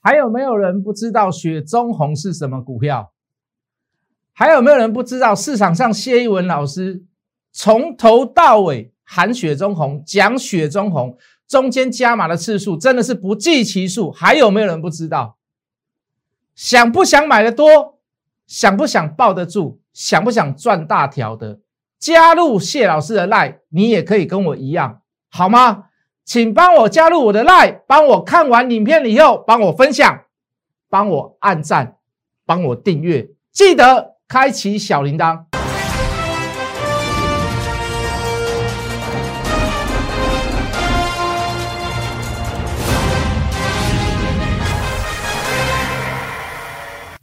还有没有人不知道雪中红是什么股票？还有没有人不知道市场上谢一文老师从头到尾喊雪中红，讲雪中红，中间加码的次数真的是不计其数？还有没有人不知道？想不想买的多？想不想抱得住？想不想赚大条的？加入谢老师的 line，你也可以跟我一样，好吗？请帮我加入我的 line，帮我看完影片以后，帮我分享，帮我按赞，帮我订阅，记得开启小铃铛。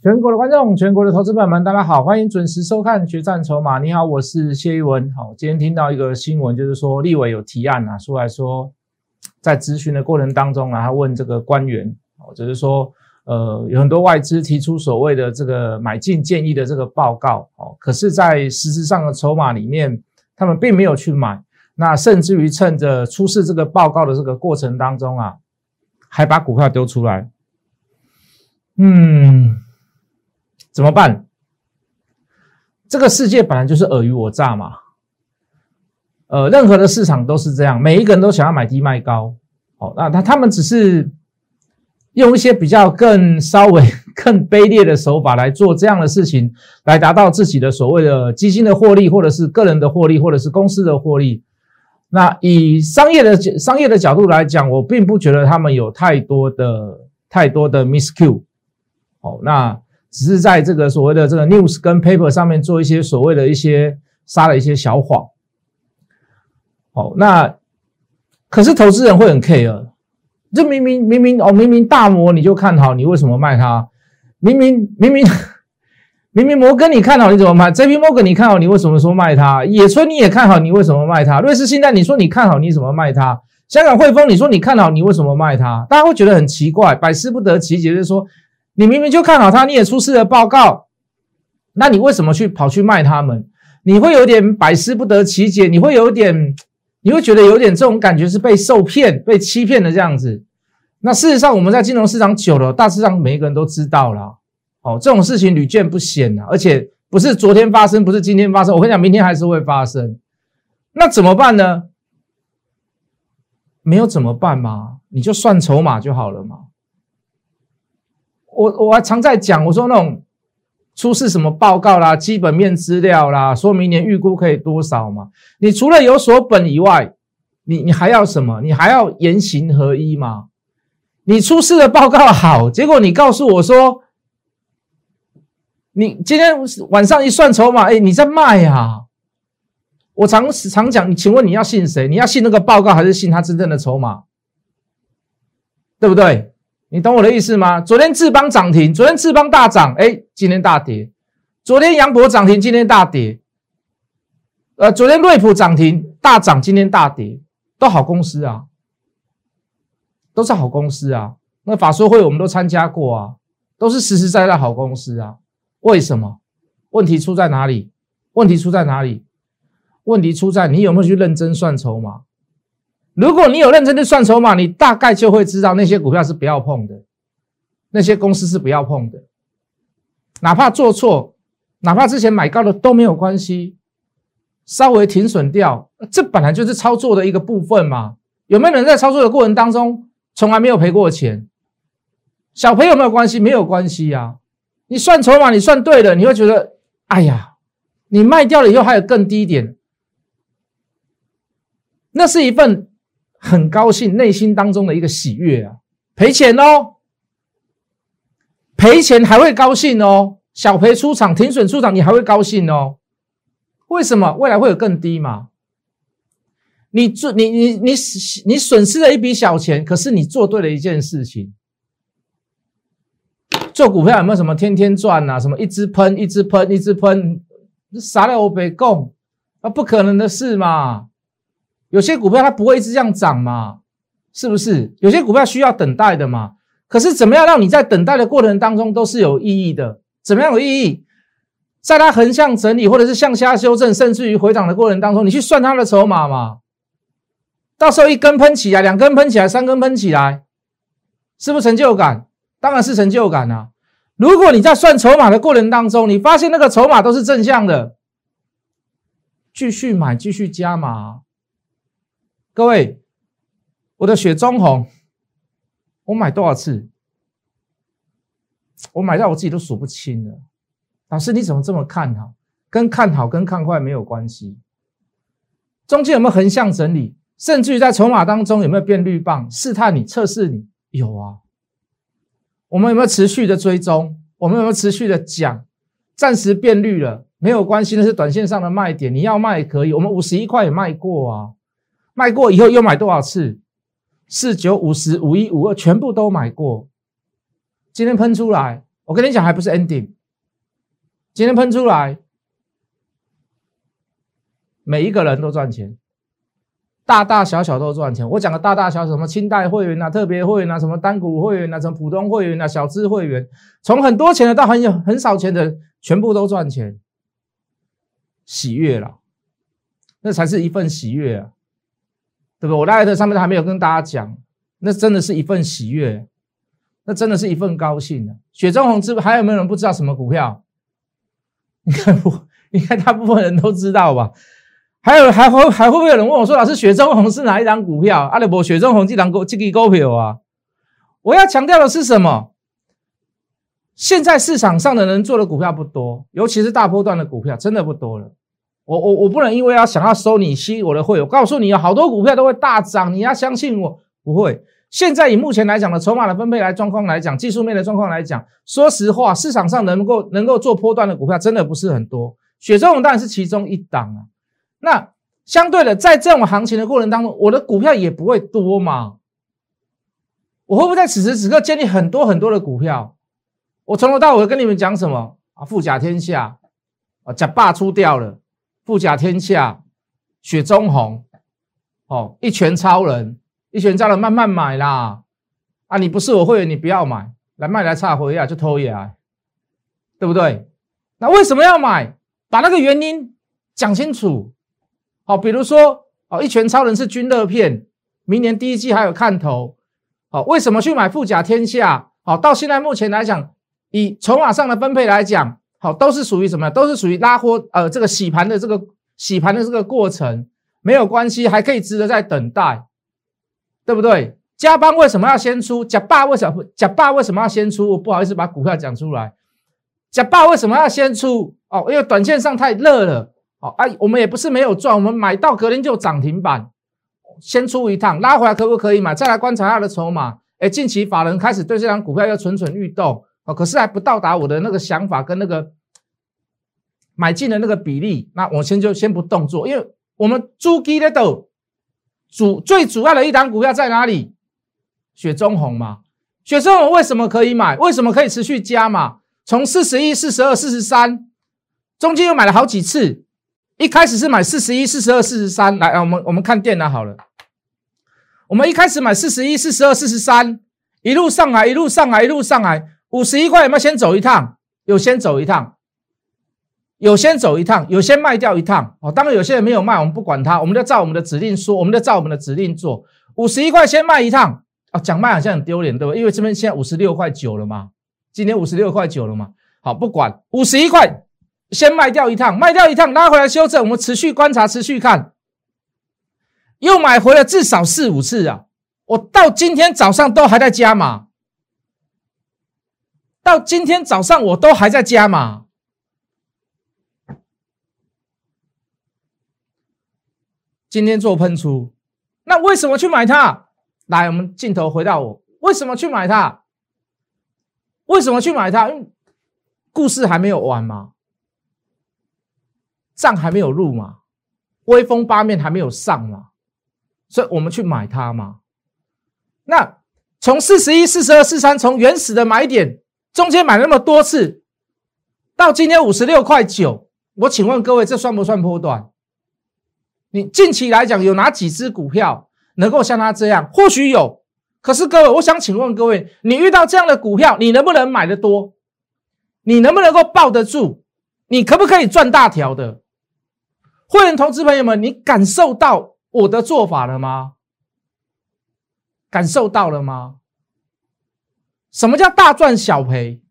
全国的观众，全国的投资朋友们，大家好，欢迎准时收看《决战筹码》。你好，我是谢一文。好，今天听到一个新闻，就是说立委有提案啊，出来说。在咨询的过程当中啊，他问这个官员，哦，就是说，呃，有很多外资提出所谓的这个买进建议的这个报告，哦，可是，在实质上的筹码里面，他们并没有去买，那甚至于趁着出示这个报告的这个过程当中啊，还把股票丢出来，嗯，怎么办？这个世界本来就是尔虞我诈嘛。呃，任何的市场都是这样，每一个人都想要买低卖高。好，那他他们只是用一些比较更稍微 更卑劣的手法来做这样的事情，来达到自己的所谓的基金的获利，或者是个人的获利，或者是公司的获利。那以商业的商业的角度来讲，我并不觉得他们有太多的太多的 miss Q。好，那只是在这个所谓的这个 news 跟 paper 上面做一些所谓的一些撒了一些小谎。哦，那可是投资人会很 care，这明明明明哦，明明大摩你就看好，你为什么卖它？明明明明 明明摩根你看好，你怎么卖？JP 摩根你看好，你为什么说卖它？野村你也看好，你为什么卖它？瑞士信贷你说你看好，你怎么卖它？香港汇丰你说你看好，你为什么卖它？大家会觉得很奇怪，百思不得其解，就是说你明明就看好它，你也出示了报告，那你为什么去跑去卖他们？你会有点百思不得其解，你会有点。你会觉得有点这种感觉是被受骗、被欺骗的这样子。那事实上，我们在金融市场久了，大致上每一个人都知道了。哦，这种事情屡见不鲜啊，而且不是昨天发生，不是今天发生。我跟你讲，明天还是会发生。那怎么办呢？没有怎么办吗？你就算筹码就好了嘛。我我还常在讲，我说那种。出示什么报告啦、基本面资料啦，说明年预估可以多少嘛？你除了有所本以外，你你还要什么？你还要言行合一吗？你出示的报告好，结果你告诉我说，你今天晚上一算筹码，哎，你在卖呀？我常常讲，请问你要信谁？你要信那个报告，还是信他真正的筹码？对不对？你懂我的意思吗？昨天智邦涨停，昨天智邦大涨，哎，今天大跌；昨天杨博涨停，今天大跌。呃，昨天瑞普涨停大涨，今天大跌，都好公司啊，都是好公司啊。那法说会我们都参加过啊，都是实实在在好公司啊。为什么？问题出在哪里？问题出在哪里？问题出在你有没有去认真算筹码？如果你有认真的算筹码，你大概就会知道那些股票是不要碰的，那些公司是不要碰的，哪怕做错，哪怕之前买高的都没有关系，稍微停损掉，这本来就是操作的一个部分嘛。有没有人在操作的过程当中从来没有赔过钱？小赔有没有关系？没有关系呀。你算筹码，你算对了，你会觉得，哎呀，你卖掉了以后还有更低点，那是一份。很高兴，内心当中的一个喜悦啊！赔钱哦，赔钱还会高兴哦，小赔出场，停损出场，你还会高兴哦？为什么？未来会有更低嘛？你做你你你你损失了一笔小钱，可是你做对了一件事情。做股票有没有什么天天赚啊？什么一直喷，一直喷，一直喷，傻了我别供啊！不可能的事嘛！有些股票它不会一直这样涨嘛，是不是？有些股票需要等待的嘛。可是怎么样让你在等待的过程当中都是有意义的？怎么样有意义？在它横向整理或者是向下修正，甚至于回档的过程当中，你去算它的筹码嘛。到时候一根喷起来，两根喷起来，三根喷起来，是不是成就感？当然是成就感啊。如果你在算筹码的过程当中，你发现那个筹码都是正向的，继续买，继续加码。各位，我的雪中红，我买多少次？我买到我自己都数不清了。老师，你怎么这么看好？跟看好跟看坏没有关系。中间有没有横向整理？甚至于在筹码当中有没有变绿棒？试探你，测试你，有啊。我们有没有持续的追踪？我们有没有持续的讲？暂时变绿了没有关系，那是短线上的卖点，你要卖也可以。我们五十一块也卖过啊，卖过以后又买多少次？四九、五十、五一、五二，全部都买过。今天喷出来，我跟你讲，还不是 ending。今天喷出来，每一个人都赚钱。大大小小都赚钱。我讲的大大小小，什么清代会员啊、特别会员啊、什么单股会员啊、什么普通会员啊、小资会员，从很多钱的到很有很少钱的，全部都赚钱，喜悦了，那才是一份喜悦啊，对不对？我在上面都还没有跟大家讲，那真的是一份喜悦，那真的是一份高兴啊。雪中红知还有没有人不知道什么股票？应该不，应该大部分人都知道吧？还有还会还会不会有人问我说：“老师，雪中红是哪一张股票？”阿里伯雪中红这张股这个股票啊，我要强调的是什么？现在市场上的人做的股票不多，尤其是大波段的股票，真的不多了。我我我不能因为要想要收你吸我的会，我告诉你有好多股票都会大涨，你要相信我不会。现在以目前来讲的筹码的分配来状况来讲，技术面的状况来讲，说实话，市场上能够能够做波段的股票真的不是很多。雪中红当然是其中一档啊。那相对的，在这种行情的过程当中，我的股票也不会多嘛。我会不会在此时此刻建立很多很多的股票？我从头到尾跟你们讲什么啊？富甲天下啊，假霸出掉了，富甲天下，雪中红，哦，一拳超人，一拳超人慢慢买啦。啊，你不是我会员，你不要买，来卖来差回啊，就偷也来，对不对？那为什么要买？把那个原因讲清楚。好，比如说，哦，一拳超人是军乐片，明年第一季还有看头。好，为什么去买富甲天下？好，到现在目前来讲，以筹码上的分配来讲，好，都是属于什么？都是属于拉货，呃，这个洗盘的这个洗盘的这个过程没有关系，还可以值得再等待，对不对？加班为什么要先出？假霸为什么？假霸为什么要先出？我不好意思把股票讲出来。假霸为什么要先出？哦，因为短线上太热了。好，哎，我们也不是没有赚，我们买到隔天就涨停板，先出一趟，拉回来可不可以买？再来观察它的筹码。哎，近期法人开始对这张股票要蠢蠢欲动，哦，可是还不到达我的那个想法跟那个买进的那个比例，那我先就先不动作，因为我们朱基的都主最主要的一档股票在哪里？雪中红嘛，雪中红为什么可以买？为什么可以持续加嘛？从四十一、四十二、四十三，中间又买了好几次。一开始是买四十一、四十二、四十三，来啊，我们我们看电脑好了。我们一开始买四十一、四十二、四十三，一路上来，一路上来，一路上来，五十一块有没有先走一趟？有先走一趟，有先走一趟，有先卖掉一趟。哦，当然有些人没有卖，我们不管他，我们就照我们的指令说，我们就照我们的指令做。五十一块先卖一趟啊，讲卖好像很丢脸，对吧？因为这边现在五十六块九了嘛，今天五十六块九了嘛。好，不管五十一块。先卖掉一趟，卖掉一趟，拉回来修正。我们持续观察，持续看，又买回了至少四五次啊！我到今天早上都还在加码，到今天早上我都还在加码。今天做喷出，那为什么去买它？来，我们镜头回到我，为什么去买它？为什么去买它？因为故事还没有完嘛。账还没有入嘛，威风八面还没有上嘛，所以我们去买它嘛。那从四十一、四十二、四三，从原始的买点中间买那么多次，到今天五十六块九，我请问各位，这算不算波段？你近期来讲有哪几只股票能够像它这样？或许有，可是各位，我想请问各位，你遇到这样的股票，你能不能买的多？你能不能够抱得住？你可不可以赚大条的？会员投资朋友们，你感受到我的做法了吗？感受到了吗？什么叫大赚小赔？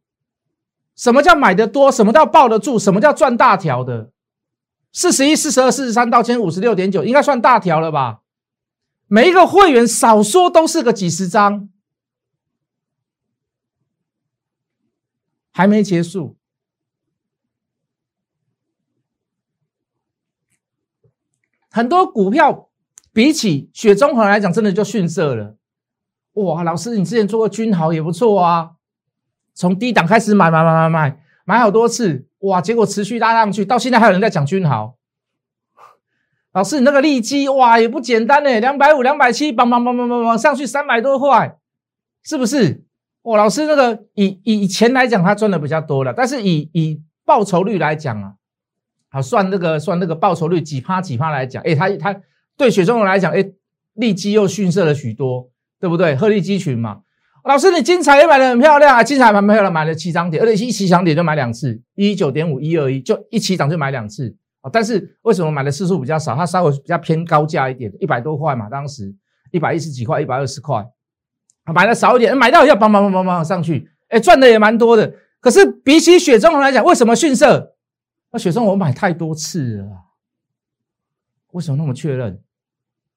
什么叫买的多？什么叫抱得住？什么叫赚大条的？四十一、四十二、四十三到千五十六点九，应该算大条了吧？每一个会员少说都是个几十张，还没结束。很多股票比起雪中红来讲，真的就逊色了。哇，老师，你之前做过君豪也不错啊。从低档开始买买买买买买好多次，哇！结果持续拉上去，到现在还有人在讲君豪。老师，你那个利基哇也不简单呢，两百五、两百七，梆梆梆梆梆梆上去三百多块，是不是？哇，老师那个以以前来讲，他赚的比较多了，但是以以报酬率来讲啊，好算那个算那个报酬率几趴几趴来讲，哎，他他对雪中人来讲，哎，利基又逊色了许多，对不对？鹤立鸡群嘛。老师，你精彩也买的很漂亮啊！精彩蛮漂亮，买了七张点，而且一起涨点就买两次，一九点五一二一就一起涨就买两次啊！但是为什么买的次数比较少？它稍微比较偏高价一点，一百多块嘛，当时一百一十几块，一百二十块，买的少一点，买到要梆梆梆梆梆上去，哎，赚的也蛮多的。可是比起雪中红来讲，为什么逊色？那雪中红买太多次了，为什么那么确认？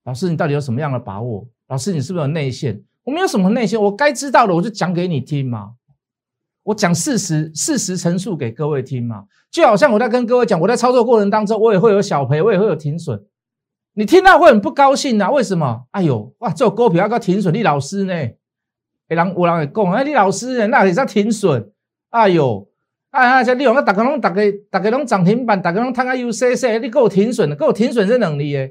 老师，你到底有什么样的把握？老师，你是不是有内线？我没有什么内线，我该知道的我就讲给你听嘛。我讲事实，事实陈述给各位听嘛。就好像我在跟各位讲，我在操作过程当中，我也会有小赔，我也会有停损。你听到会很不高兴啊？为什么？哎呦，哇，这股票要停损，你老师呢？哎，人我人会讲，哎，你老师呢？那也在停损。哎呦，哎哎，这你用个大家拢大家大家拢涨停板，大家拢摊个 UCC，你给我停损，给我停损这能力的，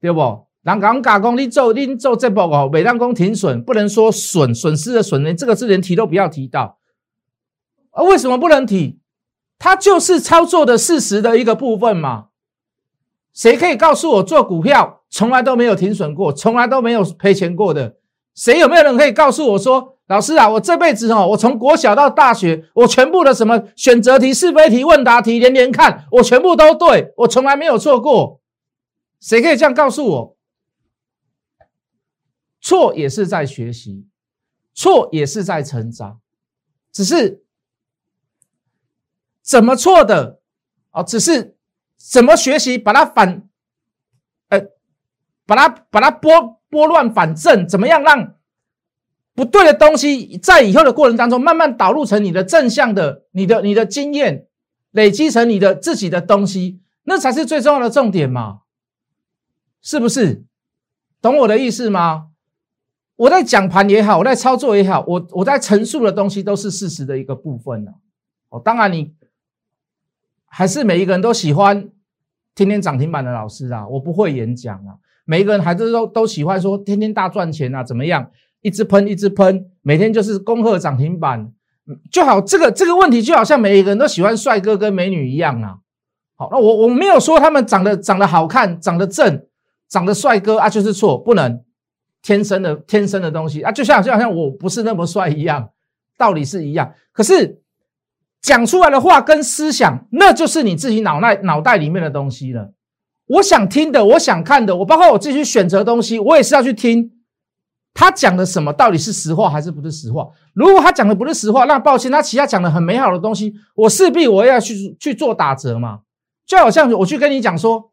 对不？人讲加工，你做你做这波哦，每当工停损，不能说损损失的损呢，这个字连提都不要提到。啊，为什么不能提？它就是操作的事实的一个部分嘛。谁可以告诉我做股票从来都没有停损过，从来都没有赔钱过的？谁有没有人可以告诉我说，老师啊，我这辈子哦，我从国小到大学，我全部的什么选择题、是非题、问答题连连看，我全部都对，我从来没有错过。谁可以这样告诉我？错也是在学习，错也是在成长，只是怎么错的哦，只是怎么学习，把它反，呃，把它把它拨拨乱反正，怎么样让不对的东西在以后的过程当中慢慢导入成你的正向的，你的你的经验累积成你的自己的东西，那才是最重要的重点嘛，是不是？懂我的意思吗？我在讲盘也好，我在操作也好，我我在陈述的东西都是事实的一个部分呢。哦，当然你还是每一个人都喜欢天天涨停板的老师啊，我不会演讲啊。每一个人还是都都喜欢说天天大赚钱啊，怎么样？一直喷，一直喷，每天就是恭贺涨停板，就好。这个这个问题就好像每一个人都喜欢帅哥跟美女一样啊。好，那我我没有说他们长得长得好看，长得正，长得帅哥啊，就是错，不能。天生的天生的东西啊，就像就好像我不是那么帅一样，道理是一样。可是讲出来的话跟思想，那就是你自己脑袋脑袋里面的东西了。我想听的，我想看的，我包括我自己去选择东西，我也是要去听他讲的什么，到底是实话还是不是实话。如果他讲的不是实话，那抱歉，他其他讲的很美好的东西，我势必我要去去做打折嘛。就好像我去跟你讲说，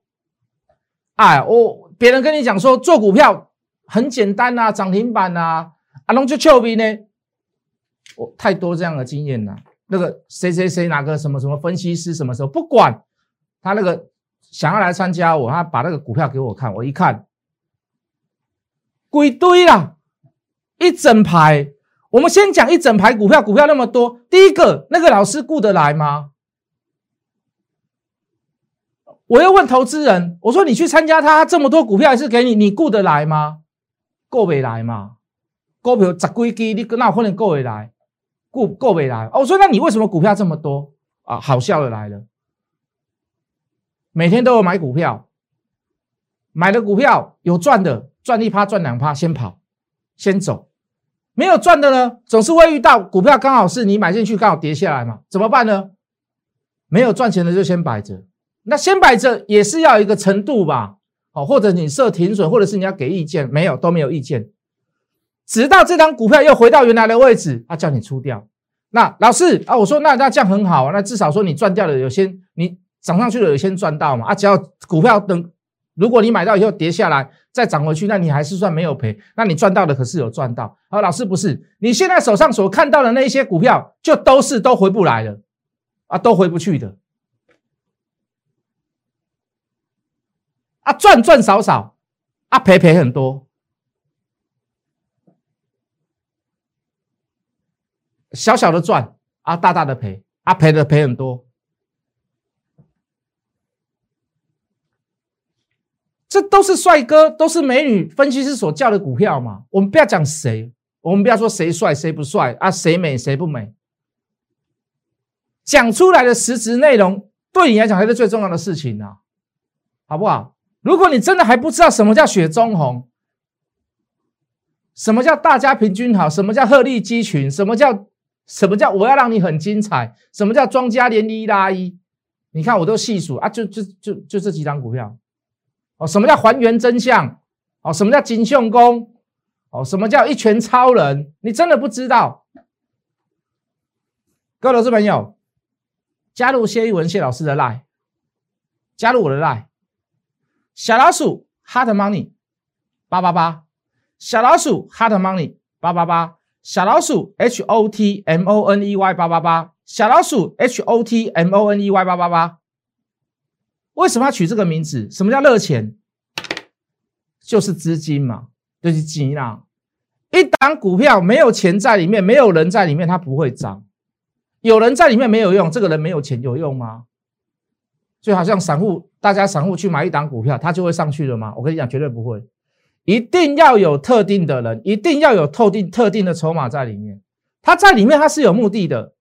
哎，我别人跟你讲说做股票。很简单呐，涨停板呐，阿龙就俏皮呢。我太多这样的经验了。那个谁谁谁哪个什么什么分析师什么时候不管他那个想要来参加我，他把那个股票给我看，我一看，鬼堆啦，一整排。我们先讲一整排股票，股票那么多，第一个那个老师顾得来吗？我又问投资人，我说你去参加他这么多股票，还是给你，你顾得来吗？过未来嘛？股票十几支，你哪有可能过未来？过过未来？哦，我说那你为什么股票这么多啊？好笑的来了，每天都有买股票，买的股票有赚的，赚一趴赚两趴，先跑，先走；没有赚的呢，总是会遇到股票刚好是你买进去，刚好跌下来嘛，怎么办呢？没有赚钱的就先摆着，那先摆着也是要一个程度吧。哦，或者你设停损，或者是你要给意见，没有都没有意见，直到这张股票又回到原来的位置，他叫你出掉。那老师啊，我说那那这样很好啊，那至少说你赚掉了，有些你涨上去了，有先赚到嘛啊，只要股票等，如果你买到以后跌下来再涨回去，那你还是算没有赔，那你赚到的可是有赚到。啊，老师不是，你现在手上所看到的那一些股票，就都是都回不来了啊，都回不去的啊，赚赚少少啊，赔赔很多。小小的赚啊，大大的赔啊，赔的赔很多。这都是帅哥，都是美女分析师所叫的股票嘛。我们不要讲谁，我们不要说谁帅谁不帅啊，谁美谁不美。讲出来的实质内容，对你来讲才是最重要的事情啊，好不好？如果你真的还不知道什么叫雪中红，什么叫大家平均好，什么叫鹤立鸡群，什么叫？什么叫我要让你很精彩？什么叫庄家连一拉一？你看我都细数啊，就就就就这几张股票哦。什么叫还原真相？哦，什么叫金相功？哦，什么叫一拳超人？你真的不知道？各位老师朋友，加入谢一文谢老师的 line，加入我的 line，小老鼠 hot money 八八八，小老鼠 hot money 八八八。小老鼠 H O T M O N E Y 八八八，小老鼠 H O T M O N E Y 八八八，为什么要取这个名字？什么叫热钱？就是资金嘛，就是钱啦。一档股票没有钱在里面，没有人在里面，它不会涨。有人在里面没有用，这个人没有钱有用吗？就好像散户，大家散户去买一档股票，它就会上去了吗？我跟你讲，绝对不会。一定要有特定的人，一定要有特定特定的筹码在里面。他在里面，他是有目的的。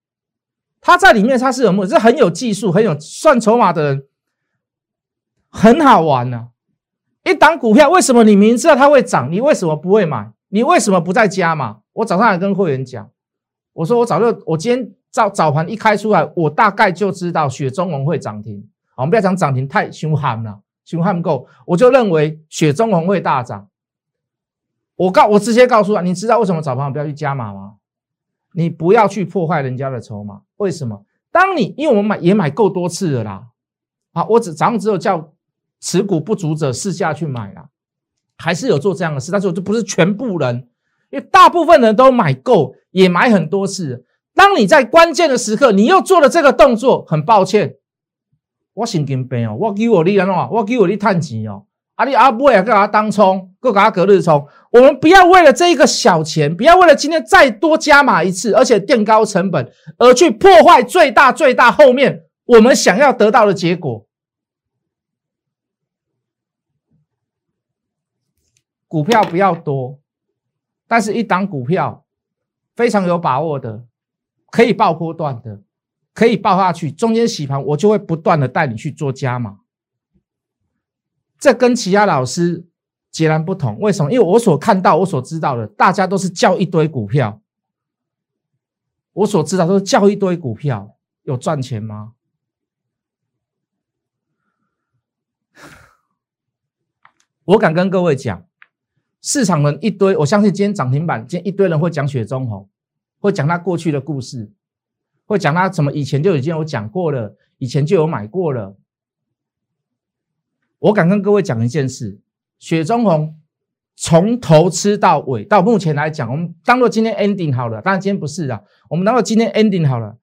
他在里面，他是有目的，是很有技术、很有算筹码的人，很好玩呢。一档股票，为什么你明知道它会涨，你为什么不会买？你为什么不在加嘛？我早上还跟会员讲，我说我早就，我今天早早盘一开出来，我大概就知道雪中龙会涨停。我们不要讲涨停，太凶悍了，凶悍够，我就认为雪中红会大涨。我告我直接告诉他，你知道为什么早盘不要去加码吗？你不要去破坏人家的筹码。为什么？当你因为我们买也买够多次了啦，啊，我只早上只有叫持股不足者试下去买啦，还是有做这样的事，但是我就不是全部人，因为大部分人都买够，也买很多次。当你在关键的时刻，你又做了这个动作，很抱歉，我神经病哦，我给我你安怎，我给我你探钱哦。阿里阿波也给他当冲，给他隔日冲。我们不要为了这一个小钱，不要为了今天再多加码一次，而且垫高成本，而去破坏最大最大后面我们想要得到的结果。股票不要多，但是一档股票非常有把握的，可以爆波段的，可以爆下去，中间洗盘，我就会不断的带你去做加码。这跟其他老师截然不同，为什么？因为我所看到、我所知道的，大家都是叫一堆股票。我所知道都是叫一堆股票，有赚钱吗？我敢跟各位讲，市场人一堆，我相信今天涨停板，今天一堆人会讲雪中红，会讲他过去的故事，会讲他怎么以前就已经有讲过了，以前就有买过了。我敢跟各位讲一件事：雪中红从头吃到尾，到目前来讲，我们当做今天 ending 好了。当然今天不是啊，我们当做今天 ending 好了。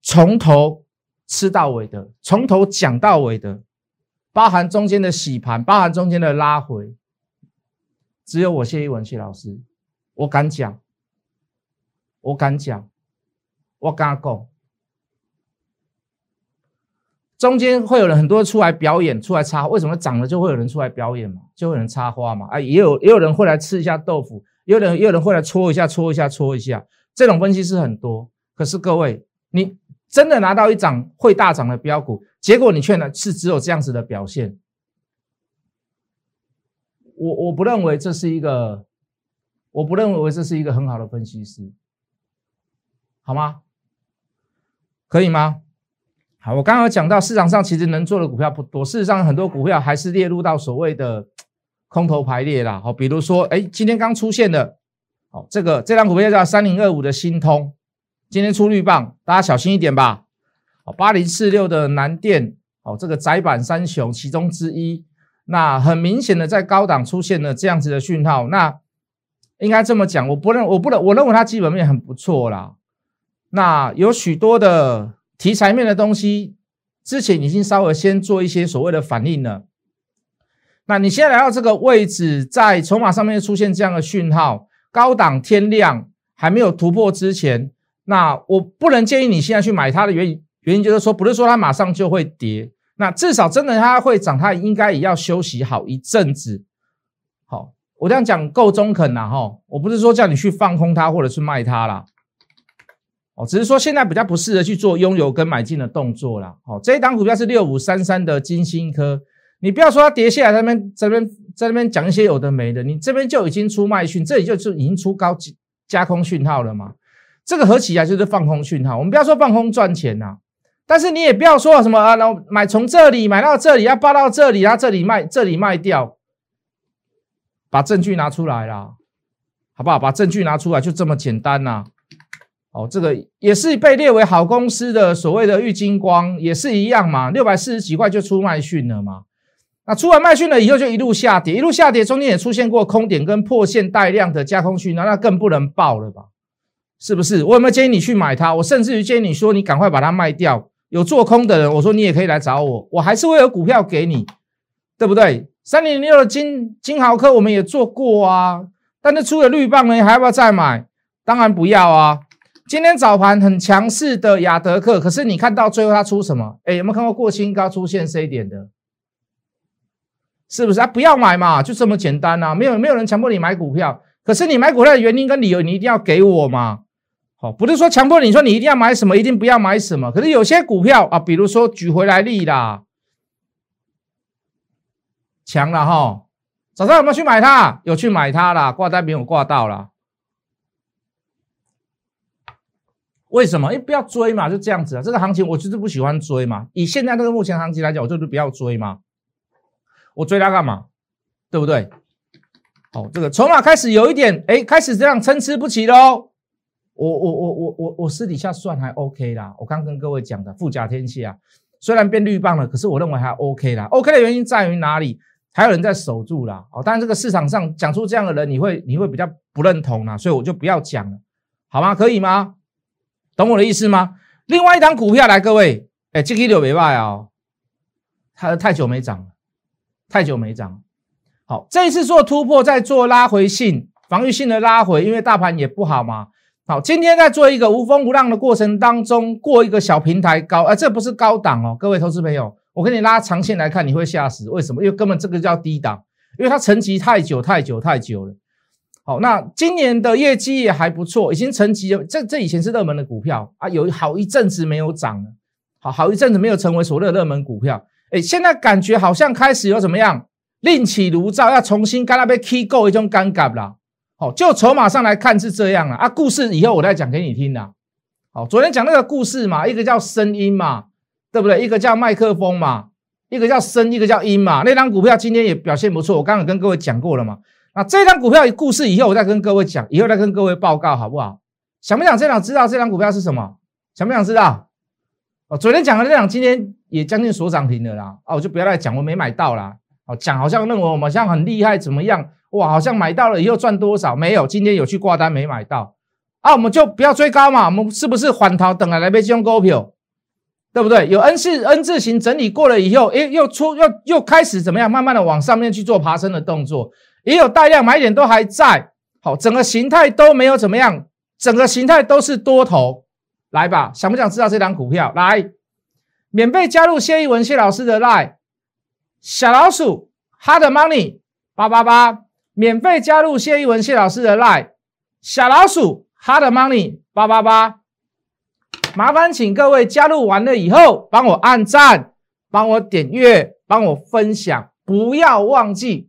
从头吃到尾的，从头讲到尾的，包含中间的洗盘，包含中间的拉回，只有我谢一文谢老师，我敢讲，我敢讲，我敢讲。中间会有人很多出来表演，出来插，为什么涨了就会有人出来表演嘛？就会有人插花嘛？啊，也有也有人会来吃一下豆腐，也有人也有人会来搓一下搓一下搓一下，这种分析是很多。可是各位，你真的拿到一涨会大涨的标股，结果你却呢是只有这样子的表现，我我不认为这是一个，我不认为这是一个很好的分析师，好吗？可以吗？好，我刚刚讲到市场上其实能做的股票不多，事实上很多股票还是列入到所谓的空头排列啦。好，比如说，哎，今天刚出现的，好，这个这张股票叫三零二五的新通，今天出绿棒，大家小心一点吧。好，八零四六的南电，好，这个窄板三雄其中之一，那很明显的在高档出现了这样子的讯号，那应该这么讲，我不认，我不能，我认为它基本面很不错啦。那有许多的题材面的东西，之前已经稍微先做一些所谓的反应了。那你现在来到这个位置，在筹码上面出现这样的讯号，高档天量还没有突破之前，那我不能建议你现在去买它的原因，原因就是说，不是说它马上就会跌，那至少真的它会涨，它应该也要休息好一阵子。好，我这样讲够中肯了哈，我不是说叫你去放空它或者是卖它啦。哦，只是说现在比较不适合去做拥有跟买进的动作啦。好，这一档股票是六五三三的金星科。你不要说它跌下来，在那边在那边在那边讲一些有的没的，你这边就已经出卖讯，这里就是已经出高加空讯号了嘛？这个合起来就是放空讯号。我们不要说放空赚钱呐，但是你也不要说什么啊，然后买从这里买到这里，要报到这里，然后这里卖，这里卖掉，把证据拿出来啦，好不好？把证据拿出来，就这么简单呐。哦，这个也是被列为好公司的所谓的玉金光，也是一样嘛，六百四十几块就出卖讯了嘛。那出完卖讯了以后，就一路下跌，一路下跌，中间也出现过空点跟破线带量的加空讯，那那更不能报了吧？是不是？我有没有建议你去买它？我甚至于建议你说，你赶快把它卖掉。有做空的人，我说你也可以来找我，我还是会有股票给你，对不对？三零零六的金金豪科我们也做过啊，但是出了绿棒呢，你还要不要再买？当然不要啊！今天早盘很强势的亚德克，可是你看到最后它出什么？哎，有没有看过过新高出现 C 点的？是不是啊？不要买嘛，就这么简单呐！没有没有人强迫你买股票，可是你买股票的原因跟理由，你一定要给我嘛。好，不是说强迫你说你一定要买什么，一定不要买什么。可是有些股票啊，比如说举回来例啦，强了哈。早上有没有去买它？有去买它啦，挂单没有挂到啦。为什么？因为不要追嘛，就这样子啊。这个行情我就是不喜欢追嘛。以现在这个目前行情来讲，我就是不要追嘛。我追它干嘛？对不对？哦，这个筹码开始有一点，哎，开始这样参差不齐喽。我我我我我我私底下算还 OK 啦。我刚跟各位讲的富甲天下，虽然变绿棒了，可是我认为还 OK 啦。OK 的原因在于哪里？还有人在守住啦。哦，当然这个市场上讲出这样的人，你会你会比较不认同啦，所以我就不要讲了，好吗？可以吗？懂我的意思吗？另外一张股票来，各位，哎，这个六没卖哦，它太久没涨了。太久没涨，好，这一次做突破，再做拉回性、防御性的拉回，因为大盘也不好嘛。好，今天在做一个无风无浪的过程当中，过一个小平台高，哎，这不是高档哦，各位投资朋友，我跟你拉长线来看，你会吓死。为什么？因为根本这个叫低档，因为它沉积太久、太久、太久了。好，那今年的业绩也还不错，已经沉积了。这这以前是热门的股票啊，有好一阵子没有涨了，好好一阵子没有成为所谓的热门股票。哎，现在感觉好像开始有怎么样另起炉灶，要重新跟那边 key go 一种尴尬了。好，就筹码上来看是这样了啊。故事以后我再讲给你听的。好，昨天讲那个故事嘛，一个叫声音嘛，对不对？一个叫麦克风嘛，一个叫声，一个叫音嘛。那张股票今天也表现不错，我刚刚跟各位讲过了嘛。那这张股票故事以后我再跟各位讲，以后再跟各位报告好不好？想不想这张知道这张股票是什么？想不想知道？哦，昨天讲的这档今天也将近锁涨停的啦，哦，我就不要再讲，我没买到啦。哦，讲好像认为我们像很厉害，怎么样？哇，好像买到了以后赚多少？没有，今天有去挂单没买到，啊，我们就不要追高嘛，我们是不是缓逃等来来被金融股票，对不对？有 N 字 N 字形整理过了以后，诶，又出又又开始怎么样？慢慢的往上面去做爬升的动作，也有大量买点都还在，好，整个形态都没有怎么样，整个形态都是多头。来吧，想不想知道这张股票？来，免费加入谢一文谢老师的 line，小老鼠 hard money 八八八，免费加入谢一文谢老师的 line，小老鼠 hard money 八八八，麻烦请各位加入完了以后，帮我按赞，帮我点阅，帮我分享，不要忘记